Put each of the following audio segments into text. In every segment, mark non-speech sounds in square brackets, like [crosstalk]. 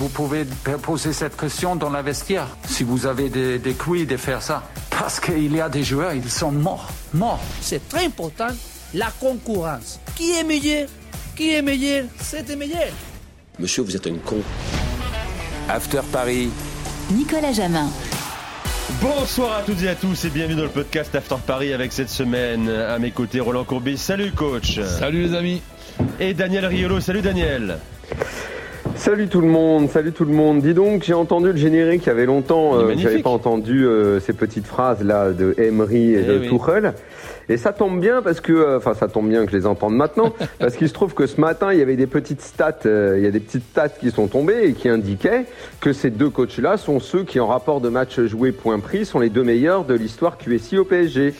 Vous pouvez poser cette question dans la vestiaire, si vous avez des, des couilles de faire ça. Parce qu'il y a des joueurs, ils sont morts, morts. C'est très important, la concurrence. Qui est meilleur? Qui est meilleur? C'est meilleur. Monsieur, vous êtes un con. After Paris. Nicolas Jamin. Bonsoir à toutes et à tous et bienvenue dans le podcast After Paris avec cette semaine à mes côtés Roland Courbis. Salut coach. Salut les amis. Et Daniel Riolo. Salut Daniel. Salut tout le monde, salut tout le monde. Dis donc, j'ai entendu le générique il y avait longtemps, euh, j'avais pas entendu euh, ces petites phrases là de Emery et, Eh de oui. Tuchel. Et ça tombe bien parce que, euh, enfin, ça tombe bien que je les entende maintenant, [laughs] parce qu'il se trouve que ce matin, il y avait des petites stats, euh, il y a des petites stats qui sont tombées et qui indiquaient que ces deux coachs-là sont ceux qui, en rapport de match joué point pris, sont les deux meilleurs de l'histoire QSI au PSG.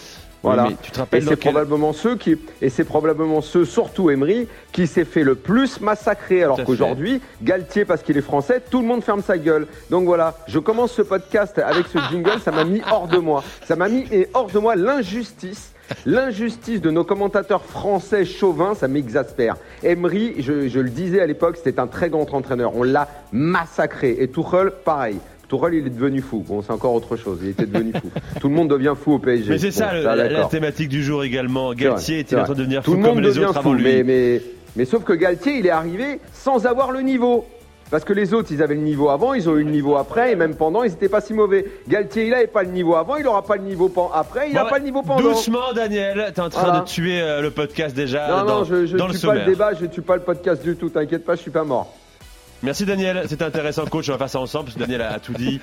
Voilà. mais tu te rappelles et c'est probablement ceux qui, et c'est probablement ceux, surtout Emery, qui s'est fait le plus massacrer. Alors qu'aujourd'hui, Galtier, parce qu'il est français, tout le monde ferme sa gueule. Donc voilà, je commence ce podcast avec ce jingle, ça m'a mis hors de moi. Ça m'a mis et hors de moi l'injustice. L'injustice de nos commentateurs français chauvins, ça m'exaspère. Emery, je, je le disais à l'époque, c'était un très grand entraîneur. On l'a massacré. Et Tuchel, pareil. Tuchel, il est devenu fou. Bon, c'est encore autre chose. Il était devenu fou. Tout le monde devient fou au PSG. Mais c'est ça le- ça, la, la thématique du jour également. Galtier est-il en train de devenir Tout fou le comme monde les devient autres avant fou, lui? mais, mais, mais sauf que Galtier, il est arrivé sans avoir le niveau. Parce que les autres, ils avaient le niveau avant, ils ont eu le niveau après, et même pendant, ils n'étaient pas si mauvais. Galtier, il n'avait pas le niveau avant, il n'aura pas le niveau après, il n'a Bon, pas le niveau pendant. Doucement Daniel, t'es en train Voilà. de tuer euh, le podcast déjà Non, dans, non, je, je dans le tue pas le débat, je tue pas le podcast du tout, t'inquiète pas, je suis pas mort. Merci Daniel, c'était intéressant coach, on va faire ça ensemble parce que Daniel a, a tout dit.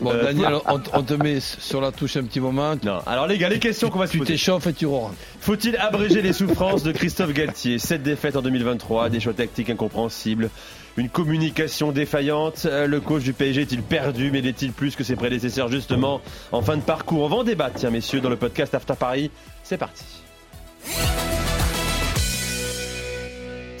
Bon, Euh, Daniel, on, on te met sur la touche un petit moment. Non, alors les gars, les questions qu'on va se Tu poser. t'échauffes et tu rentres. Faut-il abréger les souffrances de Christophe Galtier? Sept défaites en 2023, des choix tactiques incompréhensibles, une communication défaillante. Euh, Le coach du PSG est-il perdu, mais l'est-il plus que ses prédécesseurs justement en fin de parcours? On va en débattre, tiens messieurs, dans le podcast After Paris. C'est parti.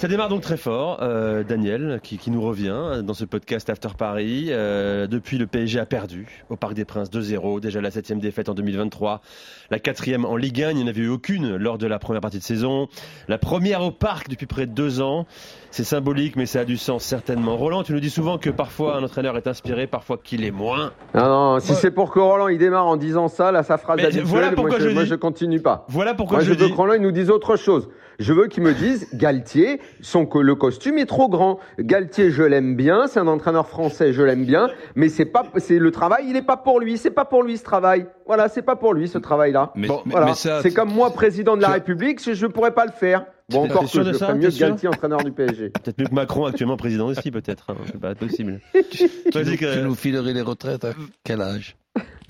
Ça démarre donc très fort, euh, Daniel, qui, qui nous revient dans ce podcast After Paris. Euh, depuis, le PSG a perdu au Parc des Princes 2-0, déjà la septième défaite en 2023, la quatrième en Ligue 1, il n'y en avait eu aucune lors de la première partie de saison, la première au Parc depuis près de deux ans. C'est symbolique, mais ça a du sens certainement. Roland, tu nous dis souvent que parfois un entraîneur est inspiré, parfois qu'il est moins. Non, non, si c'est pour que Roland il démarre en disant ça, là, sa phrase Mais habituelle, voilà pourquoi moi, je, je moi, dis. je continue pas. Voilà pourquoi Moi, je je veux dis. que Roland il nous dise autre chose. Je veux qu'il me dise Galtier, son le costume est trop grand. Galtier, je l'aime bien, c'est un entraîneur français, je l'aime bien, mais c'est pas, c'est le travail, il est pas pour lui, c'est pas pour lui ce travail. Voilà, c'est pas pour lui ce travail-là. Mais- Bon, mais- voilà. c'est comme moi, président de la République, je, je pourrais pas le faire. Bon, encore sûr que de ça ferais mieux que Galtier, entraîneur du PSG. [laughs] Peut-être mieux que Macron actuellement président aussi, peut-être. hein. C'est pas possible. [laughs] Tu, nous, que- tu nous filerais les retraites à quel âge?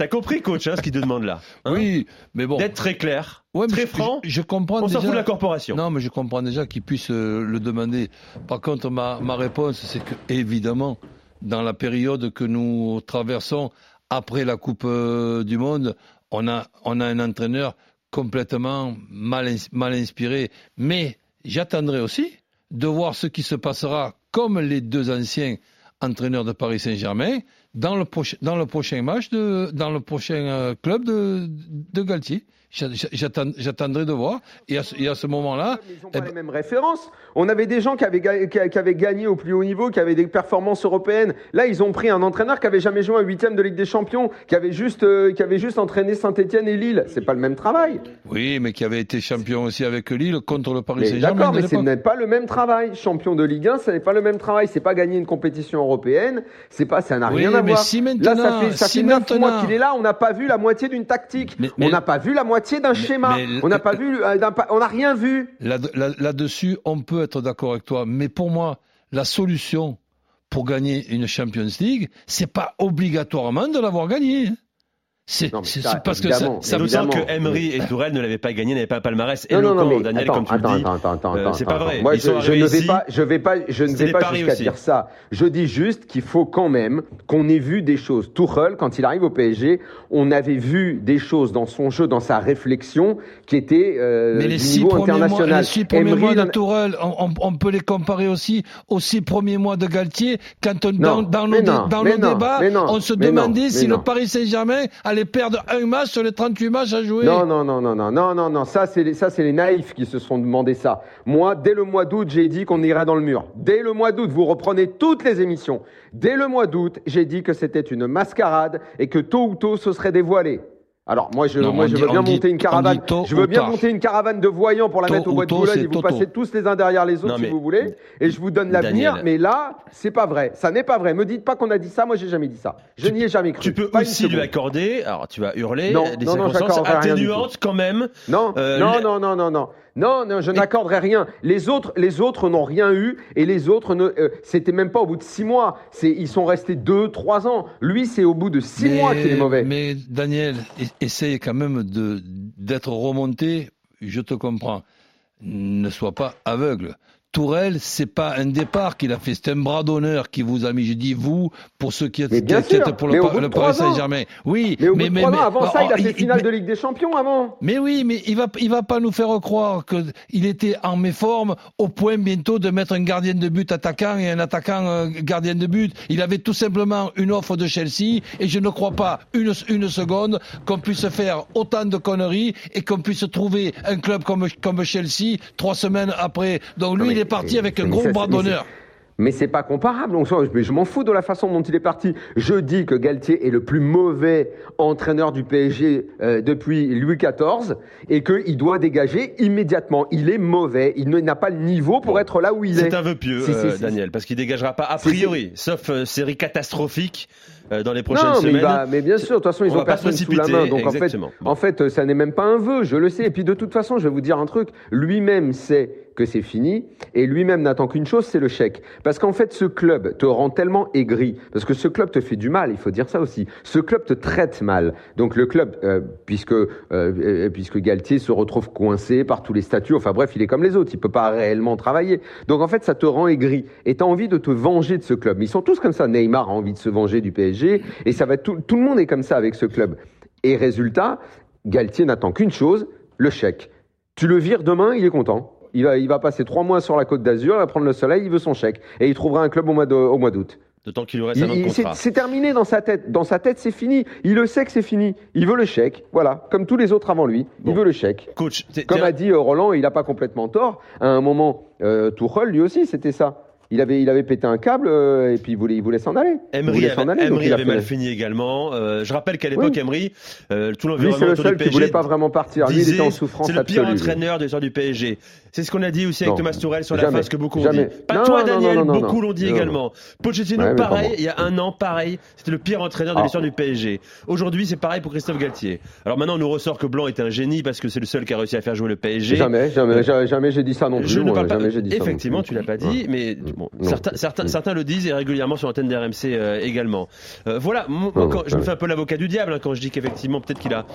T'as compris, coach, hein, ce qu'il te demande là hein Oui, mais bon. D'être très clair, Ouais, très je- franc. Je, je comprends On s'en fout de la corporation. Non, mais je comprends déjà qu'il puisse euh, le demander. Par contre, ma, ma réponse, c'est que, évidemment, dans la période que nous traversons après la Coupe euh, du Monde, on a, on a un entraîneur complètement mal, ins- mal inspiré. Mais j'attendrai aussi de voir ce qui se passera comme les deux anciens entraîneurs de Paris Saint-Germain dans le, prochain dans le prochain match, de, dans le prochain euh, club de, de Galtier. J'a- j'attend- J'attendrai de voir. Et à ce, et à ce moment-là, Ils n'ont eh pas ben- les mêmes références. On avait des gens qui avaient, qui, gagné au plus haut niveau, qui avaient des performances européennes. Là, ils ont pris un entraîneur qui avait jamais joué un huitième de Ligue des Champions, qui avait juste, euh, qui avait juste entraîné Saint-Etienne et Lille. C'est pas le même travail. oui, mais qui avait été champion aussi avec Lille contre le Paris Saint-Germain. D'accord, mais ce n'est pas le même travail. Champion de Ligue 1, ce n'est pas le même travail. C'est pas gagner une compétition européenne. C'est pas, ça n'a Oui, rien à mais voir. si Là, maintenant- ça fait, ça si fait mois qu'il est là. On n'a pas vu la moitié d'une tactique. Mais- mais- on n'a pas vu la moitié d'un schéma. mais- on n'a pas vu, d'un pa- on n'a rien vu. Là- là- Là-dessus, on peut être d'accord avec toi. Mais pour moi, la solution pour gagner une Champions League, c'est pas obligatoirement de l'avoir gagnée. C'est Non, parce que ça, ça D'autant évidemment. que Emery et Tourelle ne l'avaient pas gagné, n'avaient pas un palmarès Non, non, non, mais Daniel, attends, comme tu le attends, dis. attends, attends, Euh, attends, c'est pas vrai. Moi, je, ne vais pas, je vais pas, je ne vais pas jusqu'à dire ça. Je dis juste qu'il faut quand même qu'on ait vu des choses. Tuchel, quand il arrive au PSG, on avait vu des choses dans son jeu, dans sa réflexion, qui étaient euh, Mais les du niveau premiers mois, international. les six premiers Emery, mois de Tourelle, on, peut les comparer aussi aux six premiers mois de Galtier, quand on- Non, dans, dans non, dans non, mais non, on se non, demandait si non. le Paris Saint-Germain allait perdre un match sur les 38 matchs à jouer. Non, non, non, non, non, non, non, non. Ça, c'est les, ça, c'est les naïfs qui se sont demandé ça. Moi, dès le mois d'août, j'ai dit qu'on irait dans le mur. Dès le mois d'août, vous reprenez toutes les émissions. Dès le mois d'août, j'ai dit que c'était une mascarade et que tôt ou tôt, ce serait dévoilé. Alors moi je, Non, moi, je dit- veux bien dit- monter une caravane. Je veux bien tard. monter une caravane de voyants pour la Tôt mettre au bois de Boulogne et vous passez tous les uns derrière les autres Non, si vous voulez. Et je vous donne l'avenir. Mais là, c'est pas vrai. Ça n'est pas vrai. Me dites pas qu'on a dit ça. Moi, j'ai jamais dit ça. Je n'y ai jamais cru. Tu peux Pas aussi lui accorder, alors tu vas hurler, Non, des non, atténuantes quand même. Non, Euh, non, non, non, non. Non, non, je n'accorderai rien. Les autres, les autres n'ont rien eu et les autres, ne, euh, c'était même pas au bout de six mois. C'est, ils sont restés deux, trois ans. Lui, c'est au bout de six mais, mois qu'il est mauvais. Mais Daniel, essaye quand même de d'être remonté. Je te comprends. Ne sois pas aveugle. Tourelle, c'est pas un départ qu'il a fait, c'est un bras d'honneur qui vous a mis. Je dis vous pour ceux qui Mais étaient pour mais le, Pa- le Paris. Saint-Germain. Oui, mais au bout de trois ans, avant ça, il a oh, fait finale mais- de Ligue des Champions avant. Mais oui, mais il va, il va pas nous faire croire que il était en méforme au point bientôt de mettre un gardien de but attaquant et un attaquant euh, gardien de but. Il avait tout simplement une offre de Chelsea et je ne crois pas une, une seconde qu'on puisse faire autant de conneries et qu'on puisse trouver un club comme, comme Chelsea trois semaines après. Donc lui, mais- il est parti avec un gros bras d'honneur. Mais c'est pas comparable. Mais je m'en fous de la façon dont il est parti. Je dis que Galtier est le plus mauvais entraîneur du PSG euh, depuis Louis XIV et qu'il doit dégager immédiatement. Il est mauvais. Il n'a pas le niveau pour Bon. être là où il est. C'est un vœu pieux, euh, Daniel, parce qu'il dégagera pas a priori, sauf euh, série catastrophique dans les prochaines non, mais, semaines. va- mais bien sûr, de toute façon, ils On ont va pas se personne sous la main. Donc en fait. Bon. en fait, euh, ça n'est même pas un vœu, je le sais. Et puis de toute façon, je vais vous dire un truc. Lui-même sait que c'est fini et lui-même n'attend qu'une chose, c'est le chèque. Parce qu'en fait, ce club te rend tellement aigri, parce que ce club te fait du mal, il faut dire ça aussi. Ce club te traite mal. Donc le club, euh, puisque euh, euh, puisque Galtier se retrouve coincé par tous les statuts, enfin bref, il est comme les autres, il peut pas réellement travailler. Donc en fait, ça te rend aigri et tu as envie de te venger de ce club. Mais ils sont tous comme ça. Neymar a envie de se venger du PSG et ça va tout, tout le monde est comme ça avec ce club. Et résultat, Galtier n'attend qu'une chose, le chèque. Tu le vires demain, il est content. Il va, il va passer trois mois sur la côte d'Azur, il va prendre le soleil, il veut son chèque. Et il trouvera un club au mois d'août. D'autant qu'il lui reste Il- un C'est contrat. c'est terminé dans sa tête. Dans sa tête, c'est fini. Il le sait que c'est fini. Il veut le chèque. Voilà. Comme tous les autres avant lui. Bon. Il veut le chèque. Coach, Comme a dit euh, Roland, il n'a pas complètement tort. À un moment, euh, Tuchel, lui aussi, c'était ça. Il avait, il avait pété un câble euh, et puis il voulait, il voulait s'en aller. Emery avait, aller. Emery avait mal fini également. Euh, je rappelle qu'à l'époque, Oui. Emery, euh, tout Lui, l'environnement c'est le seul du qui PSG voulait pas vraiment partir. Lui, il était en souffrance C'est le pire absolue. lui. entraîneur de l'histoire du PSG. C'est ce qu'on a dit aussi avec Non. Thomas Tourelle sur la Jamais. fin, ce que beaucoup ont Jamais. dit. Pas Non, toi, Daniel, non, beaucoup l'ont dit également. Pochettino, Ouais, pareil, il y a un an, pareil. C'était le pire entraîneur de Ah. l'histoire du PSG. Aujourd'hui, c'est pareil pour Christophe Galtier. Alors maintenant, on nous ressort que Blanc est un génie parce que c'est le seul qui a réussi à faire jouer le PSG. Jamais, jamais, jamais, jamais j'ai dit ça non plus. Je ne parle pas. jamais dit ça Effectivement, plus. tu l'as pas dit, mais bon, certains, certains, certains le disent et régulièrement sur l'antenne d'RMC euh, également. Euh, voilà, quand- je me fais un peu l'avocat du diable hein, quand je dis qu'effectivement peut-être qu'il a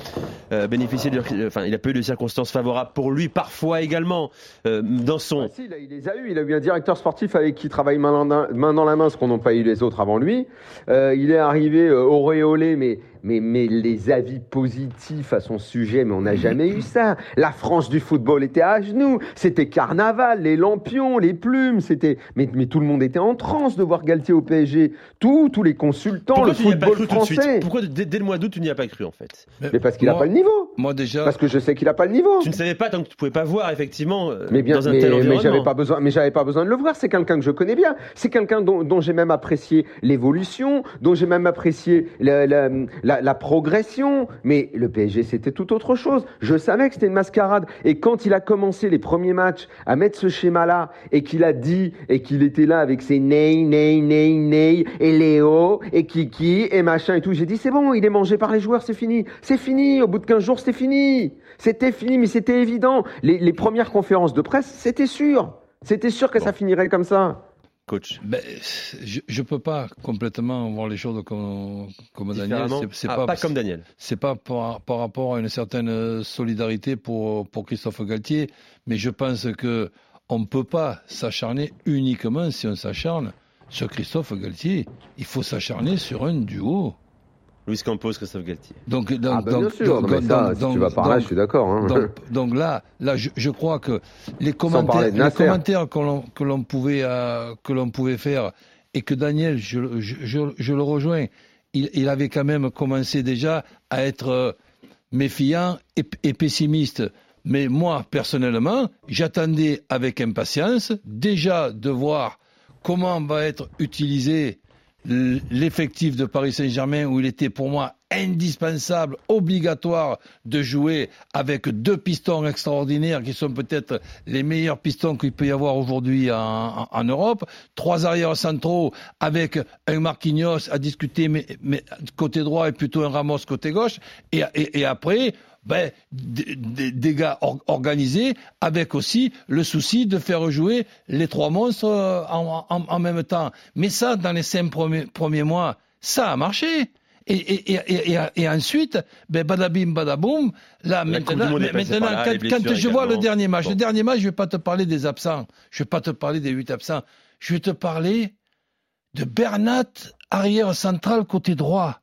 euh, bénéficié, de, enfin, il a pas eu de circonstances favorables pour lui, parfois également euh, dans son. Ah, il, les a eu. Il a eu un directeur sportif avec qui il travaille main dans, main dans la main, ce qu'on n'a pas eu les autres avant lui. Euh, il est arrivé euh, auréolé, mais, mais, mais les avis positifs à son sujet, mais on n'a jamais eu ça. La France du football était à genoux. C'était carnaval, les lampions, les plumes. C'était, mais, mais tout le monde était en transe de voir Galtier au PSG. Tous, tous les consultants, Pourquoi le tu n'y as pas football cru tout de suite français. Pourquoi dès, dès le mois d'août tu n'y as pas cru en fait Mais parce qu'il n'a pas le niveau. Moi déjà, Parce que je sais qu'il n'a pas le niveau. Tu ne savais pas tant que tu pouvais pas voir effectivement euh, Mais bien, dans un mais, tel mais environnement. j'avais pas besoin, mais j'avais pas besoin de le voir. C'est quelqu'un que je connais bien. C'est quelqu'un dont, dont j'ai même apprécié l'évolution, dont j'ai même apprécié la, la, la- la progression. Mais le PSG, c'était tout autre chose. Je savais que c'était une mascarade. Et quand il a commencé les premiers matchs à mettre ce schéma-là, et qu'il a dit, et qu'il était là avec ses ney, ney, ney, ney, et Léo, et Kiki, et machin et tout, j'ai dit, c'est bon, il est mangé par les joueurs, c'est fini. C'est fini. Au bout de 15 jours, c'était fini. C'était fini, mais c'était évident. Les, les premières conférences de presse, c'était sûr. C'était sûr que ça finirait comme ça. Coach ben, Je ne peux pas complètement voir les choses comme, comme Daniel. C'est ah, pas, pas comme Daniel. C'est pas par, par, rapport à une certaine solidarité pour, pour Christophe Galtier, mais je pense que on ne peut pas s'acharner uniquement si on s'acharne sur Christophe Galtier. Il faut s'acharner sur un duo. Luis Campos, Christophe Galtier. Donc, donc, ah si tu vas par là, je suis d'accord. Hein. [laughs] Donc, là, là je, je, crois que les commentaires, les commentaires que l'on pouvait, euh, que l'on pouvait faire et que Daniel, je, je, je le rejoins, il, il, avait quand même commencé déjà à être euh, méfiant et, et pessimiste. Mais moi, personnellement, j'attendais avec impatience déjà de voir comment va être utilisé l'effectif de Paris Saint-Germain où il était pour moi indispensable, obligatoire de jouer avec deux pistons extraordinaires qui sont peut-être les meilleurs pistons qu'il peut y avoir aujourd'hui en, Europe, trois arrières centraux avec un Marquinhos à discuter côté droit et plutôt un Ramos côté gauche. Et après ben, des, gars organisés avec aussi le souci de faire jouer les trois monstres euh, en, même temps. Mais ça, dans les cinq premiers, mois, ça a marché. Et, ensuite, ben badabim, badaboum, là, maintenant, quand, je vois le dernier match, le dernier match, je vais pas te parler des absents, je vais pas te parler des huit absents, je vais te parler de Bernat, arrière central côté droit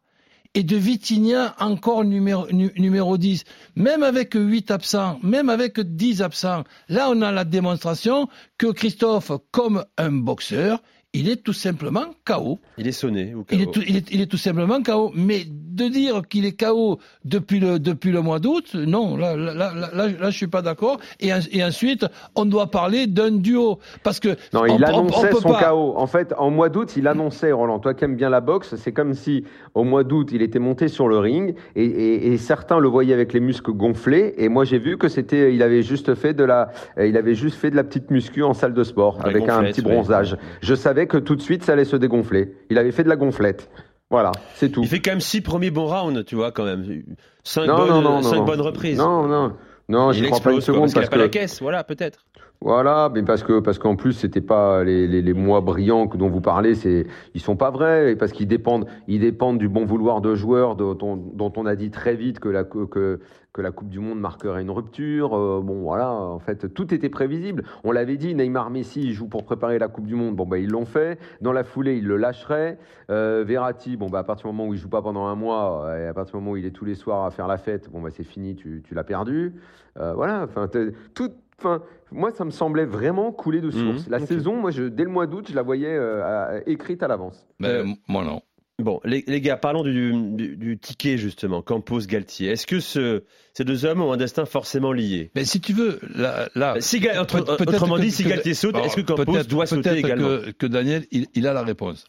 et de Vitinha encore numéro, numéro 10. Même avec 8 absents, même avec 10 absents, là on a la démonstration que Christophe, comme un boxeur, il est tout simplement KO. Il est sonné Il est, tout, il, est, il est tout simplement KO. Mais de dire qu'il est KO depuis le, depuis le mois d'août, non, là, là, là, là, là, je suis pas d'accord. Et, et, ensuite, on doit parler d'un duo. Parce que. Non, il annonçait son KO. En fait, en mois d'août, il annonçait, Roland, toi qui aimes bien la boxe, c'est comme si au mois d'août, il était monté sur le ring et, et, et, certains le voyaient avec les muscles gonflés. Et moi, j'ai vu que c'était, il avait juste fait de la, il avait juste fait de la petite muscu en salle de sport avec un petit bronzage. Je savais que tout de suite ça allait se dégonfler. Il avait fait de la gonflette. Voilà, c'est tout. Il fait quand même six premiers bons rounds, tu vois, quand même. Cinq, bonnes, cinq bonnes reprises. Non, non. Non, je crois pas une seconde parce, qu'il a pas la caisse, voilà, peut-être. Voilà, mais parce que parce qu'en plus c'était pas les, les, mois brillants dont vous parlez, c'est ils sont pas vrais parce qu'ils dépendent ils dépendent du bon vouloir de joueurs dont, on a dit très vite que la que que la Coupe du Monde marquerait une rupture. Euh, bon voilà, en fait tout était prévisible. On l'avait dit, Neymar, Messi jouent pour préparer la Coupe du Monde. Bon bah ils l'ont fait. Dans la foulée ils le lâcheraient. Euh, Verratti, bon bah à partir du moment où il joue pas pendant un mois, et à partir du moment où il est tous les soirs à faire la fête, bon bah c'est fini, tu, tu l'as perdu. Euh, voilà, enfin tout Enfin, moi, ça me semblait vraiment couler de mhm. source. la saison, moi, je, dès le mois d'août, je la voyais euh, écrite à l'avance. Mais euh, moi, non. Bon, les, gars, parlons du, ticket justement, Campos, Galtier. Est-ce que ce, ces deux hommes ont un destin forcément lié? Mais si tu veux, là, là si, autrement dit, si Galtier saute, est-ce que Campos doit sauter également? que, que Daniel, il, a la réponse.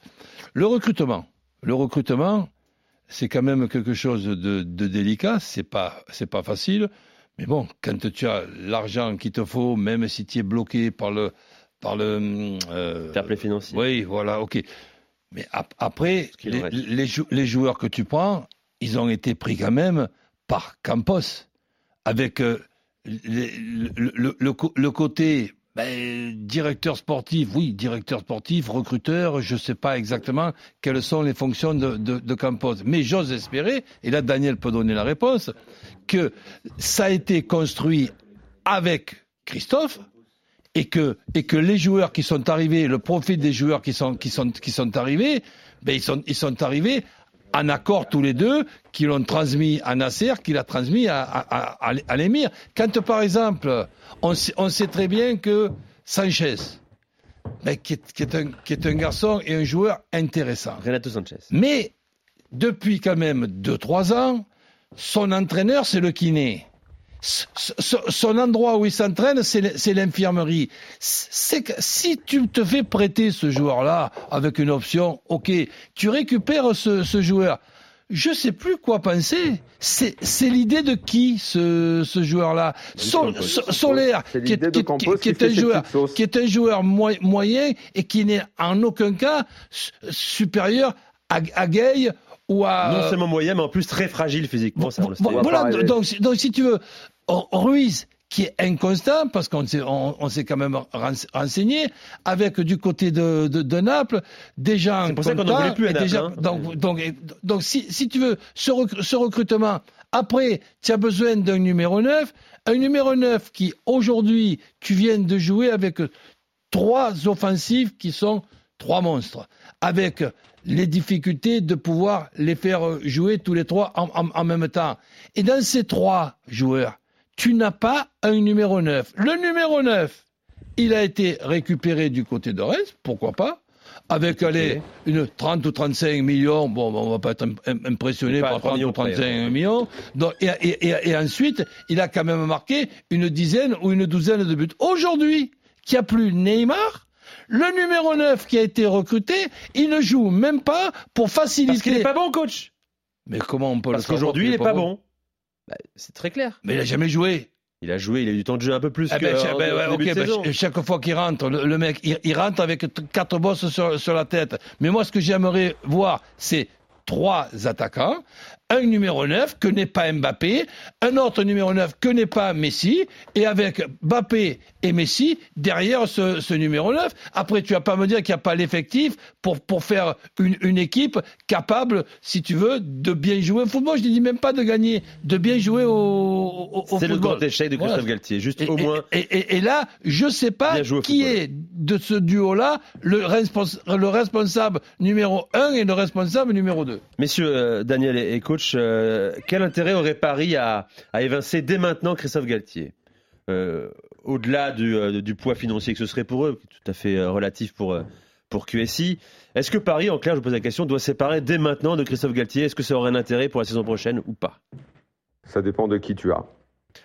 Le recrutement, le recrutement, c'est quand même quelque chose de, de délicat. C'est pas, c'est pas facile. Mais bon, quand tu as l'argent qu'il te faut, même si tu es bloqué par le. Par le euh, Fair financier. Oui, voilà, ok. Mais après, les, les, joueurs que tu prends, ils ont été pris quand même par Campos. Avec euh, le, le, côté ben, directeur sportif, oui, directeur sportif, recruteur, je ne sais pas exactement quelles sont les fonctions de, de, Campos. Mais j'ose espérer, et là Daniel peut donner la réponse, que ça a été construit avec Christophe et que, et que les joueurs qui sont arrivés, le profil des joueurs qui sont, arrivés, ben, ils sont arrivés en accord tous les deux, qui l'ont transmis à Nasser, qui l'a transmis à, à, à, l'émir. Quand par exemple, on sait, on sait, très bien que Sanchez, ben, qui, est, qui, est un, qui, est, un, garçon et un joueur intéressant. Renato Sanchez. Mais depuis quand même 2-3 ans, son entraîneur, c'est le kiné. Son endroit où il s'entraîne, c'est l'infirmerie. C'est que si tu te fais prêter ce joueur-là avec une option, ok, tu récupères ce, ce joueur. Je sais plus quoi penser. C'est l'idée de qui ce, ce joueur-là? Solaire, qui, est, qui, est un joueur, qui est un joueur moyen et qui n'est en aucun cas supérieur à, à Gay ou à non seulement moyen, mais en plus très fragile physiquement. voilà, donc, donc si tu veux, Ruiz, qui est inconstant, parce qu'on s'est, on, on s'est quand même renseigné, avec du côté de, de, de Naples, des gens C'est pour ça qu'on n'en voulait plus à Naples, gens- hein. donc, donc, donc si, si tu veux, ce, recr- ce recrutement, après, tu as besoin d'un numéro 9, un numéro 9 qui, aujourd'hui, tu viens de jouer avec trois offensives qui sont trois monstres, avec les difficultés de pouvoir les faire jouer tous les trois en, en- en même temps. Et dans ces trois joueurs, tu n'as pas un numéro 9. Le numéro 9, il a été récupéré du côté de Reims, pourquoi pas avec allez, une 30 ou 35 millions, bon, on va pas être im- im- impressionné pas par 3 30 ou millions près, 35 hein. millions. Donc, et, et- et- et ensuite, il a quand même marqué une dizaine ou une douzaine de buts. Aujourd'hui, qu'il n'y a plus Neymar, le numéro 9 qui a été recruté, il ne joue même pas pour faciliter. Parce qu'il n'est pas bon, coach. Mais comment on peut Parce le savoir qu'aujourd'hui, il n'est pas bon. Bah, c'est très clair. Mais il n'a jamais joué. Il a joué, il a eu du temps de jeu un peu plus Ah que ben, en ben, ouais, ben, chaque fois qu'il rentre, le, le mec, il, il rentre avec quatre bosses sur, sur la tête. Mais moi, ce que j'aimerais voir, c'est trois attaquants, un numéro 9 que n'est pas Mbappé, un autre numéro 9 que n'est pas Messi, et avec Mbappé et Messi derrière ce, ce numéro 9. Après, tu vas pas me dire qu'il n'y a pas l'effectif pour, pour faire une, une équipe capable, si tu veux, de bien jouer au football. Je ne dis même pas de gagner, de bien jouer au, au, au C'est le grand échec de Christophe Voilà. Galtier. Juste Et, au moins. et, et- et là, je sais pas qui est de ce duo-là le, respons- le responsable numéro 1 et le responsable numéro 2. Messieurs, euh, Daniel et et euh, quel intérêt aurait Paris à, évincer dès maintenant Christophe Galtier Euh, Au-delà du, euh, du poids financier que ce serait pour eux, tout à fait relatif pour, pour QSI, est-ce que Paris, en clair, je vous pose la question, doit séparer dès maintenant de Christophe Galtier? Est-ce que ça aurait un intérêt pour la saison prochaine ou pas? Ça dépend de qui tu as.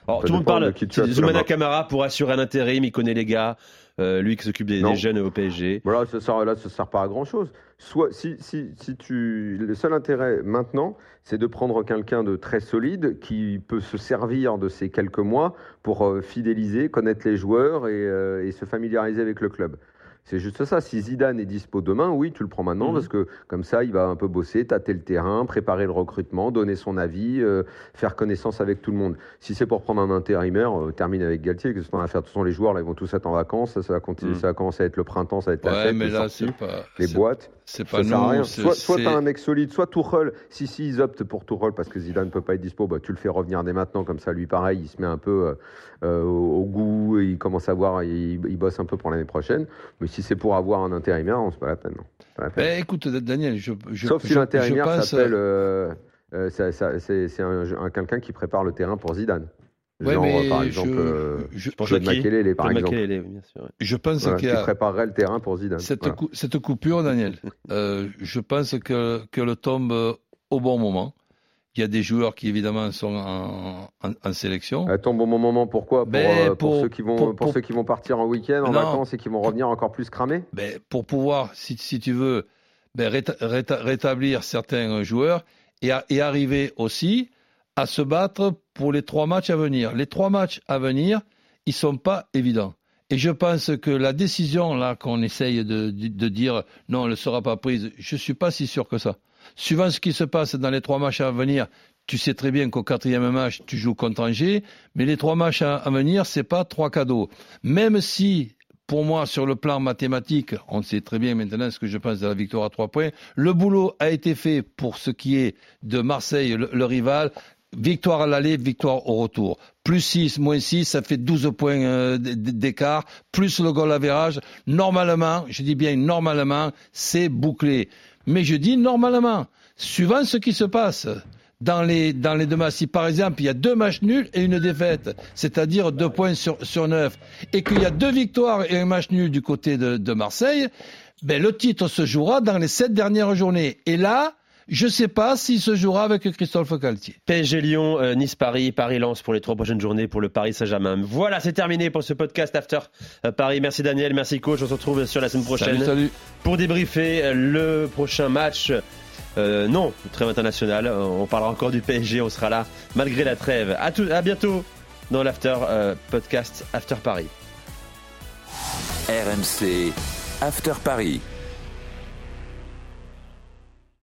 Alors, Ça tout le monde parle Zoumana. Camara pour assurer un intérim, il connaît les gars, euh, lui qui s'occupe des, jeunes au PSG. Voilà, ça sert, là, ça sert pas à grand chose. Soit, si, si, si tu, le seul intérêt maintenant, c'est de prendre quelqu'un de très solide qui peut se servir de ces quelques mois pour euh, fidéliser, connaître les joueurs et, euh, et se familiariser avec le club. C'est juste ça. Si Zidane est dispo demain, oui, tu le prends maintenant Mhm. parce que comme ça, il va un peu bosser, tâter le terrain, préparer le recrutement, donner son avis, euh, faire connaissance avec tout le monde. Si c'est pour prendre un intérimaire, euh, termine avec Galtier. Qu'est-ce qu'on va faire? De toute façon, les joueurs, là, ils vont tous être en vacances. Ça, ça va, continuer, Mhm. ça va commencer à être le printemps, ça va être la fête, mais les là, sorties, c'est pas. les c'est- boîtes. C'est Ça pas sert à nous. Soit, soit c'est- tu as un mec solide, soit Tourelle. Si, si ils optent pour Tourelle parce que Zidane ne peut pas être dispo, bah, tu le fais revenir dès maintenant. Comme ça, lui, pareil, il se met un peu euh, euh, au, au goût, et il commence à voir, il, il bosse un peu pour l'année prochaine. Mais si c'est pour avoir un intérimaire, c'est pas la peine. pas la peine. Ben, écoute, Daniel, je, je, Sauf si je- l'intérimaire s'appelle. euh, euh, c'est un, un- quelqu'un qui prépare le terrain pour Zidane. Ouais, Genre, mais par je- exemple, euh, je- Claude Jackie, Makelele, par exemple. Makelele, oui, bien sûr. ouais. Je pense Voilà, qu'il a préparerait le terrain pour Zidane. cette, Voilà. cou- cette coupure, Daniel. [laughs] euh, je pense que qu'elle tombe euh, au bon moment. Il y a des joueurs qui évidemment sont en, en- en sélection. Elle tombe au bon moment. Pourquoi? Pour, euh, pour pour- ceux qui vont, pour- pour, pour- ceux qui vont partir en week-end, en Non. vacances et qui vont revenir encore plus cramés? Ben, pour pouvoir, si, si tu veux, ben, réta- réta- rétablir certains joueurs et, à- et arriver aussi à se battre pour les trois matchs à venir. Les trois matchs à venir, ils sont pas évidents. Et je pense que la décision là qu'on essaye de, dire non, elle ne sera pas prise, je suis pas si sûr que ça. Suivant ce qui se passe dans les trois matchs à venir, tu sais très bien qu'au quatrième match, tu joues contre Angers, mais les trois matchs à, venir, c'est pas trois cadeaux. Même si, pour moi, sur le plan mathématique, on sait très bien maintenant ce que je pense de la victoire à trois points, le boulot a été fait pour ce qui est de Marseille, le, le rival. Victoire à l'aller, victoire au retour. Plus 6, moins 6, ça fait 12 points euh, d'écart. Plus le goal average. Normalement, je dis bien normalement, c'est bouclé. Mais je dis normalement, suivant ce qui se passe dans les, dans les deux matchs. Si par exemple, il y a deux matchs nuls et une défaite, c'est-à-dire deux points sur, sur neuf, et qu'il y a deux victoires et un match nul du côté de, de Marseille, ben, le titre se jouera dans les sept dernières journées. Et là, je ne sais pas s'il se jouera avec Christophe Galtier. PSG Lyon, euh, Nice Paris, Paris Lens pour les trois prochaines journées pour le Paris Saint-Germain. Voilà, c'est terminé pour ce podcast After euh, Paris. Merci Daniel, merci coach. On se retrouve sur la semaine prochaine Salut, salut. pour débriefer euh, le prochain match. Euh, non, le trêve international. Euh, On parlera encore du PSG. On sera là malgré la trêve. À, tout, à bientôt dans l'After euh, podcast After Paris. RMC After Paris.